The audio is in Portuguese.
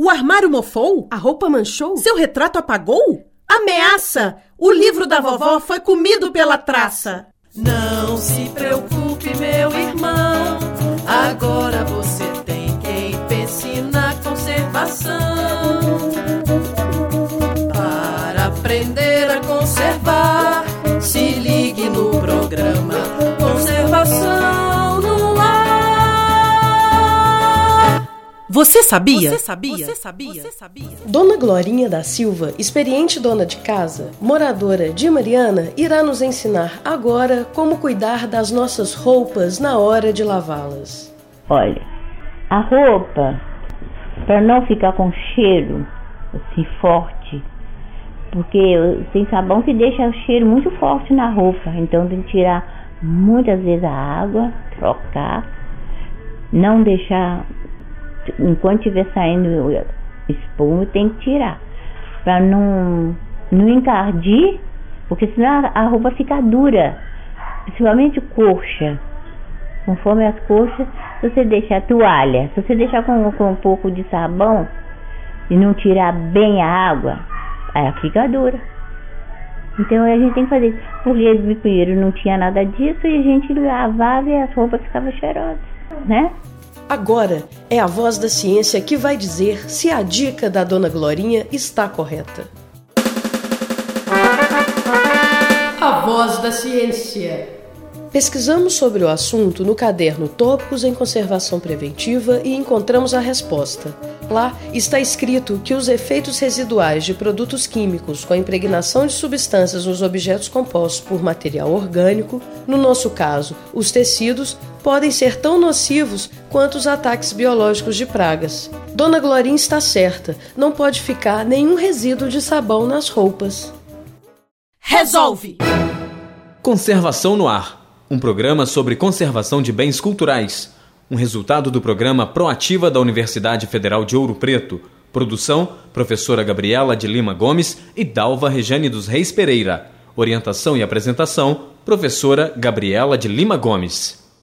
O armário mofou? A roupa manchou? Seu retrato apagou? Ameaça! O livro da vovó foi comido pela traça. Não se preocupe, meu irmão. Agora você tem quem pense na conservação. Para aprender a conservar, se ligue no programa Você sabia? Você sabia? Você sabia? Você sabia? Dona Glorinha da Silva, experiente dona de casa, moradora de Mariana, irá nos ensinar agora como cuidar das nossas roupas na hora de lavá-las. Olha, a roupa, para não ficar com cheiro assim forte, porque sem sabão se deixa o cheiro muito forte na roupa, então tem que tirar muitas vezes a água, trocar, não deixar enquanto estiver saindo espuma tem que tirar para não não encardir, porque senão a, roupa fica dura, principalmente coxa. Conforme as coxas, se você deixar toalha, se você deixar com, com um pouco de sabão e não tirar bem a água, ela fica dura. Então a gente tem que fazer isso. Porque primeiro não tinha nada disso e a gente lavava e as roupas ficavam cheirosas, né? Agora é a voz da ciência que vai dizer se a dica da dona Glorinha está correta. A voz da ciência. Pesquisamos sobre o assunto no caderno Tópicos em Conservação Preventiva e encontramos a resposta. Lá está escrito que os efeitos residuais de produtos químicos com a impregnação de substâncias nos objetos compostos por material orgânico, no nosso caso, os tecidos, podem ser tão nocivos quanto os ataques biológicos de pragas. Dona Glorinha está certa, não pode ficar nenhum resíduo de sabão nas roupas. Resolve! Conservação no ar um programa sobre conservação de bens culturais, um resultado do programa Proativa da Universidade Federal de Ouro Preto. Produção: professora Gabriela de Lima Gomes e Dalva Rejane dos Reis Pereira. Orientação e apresentação: professora Gabriela de Lima Gomes.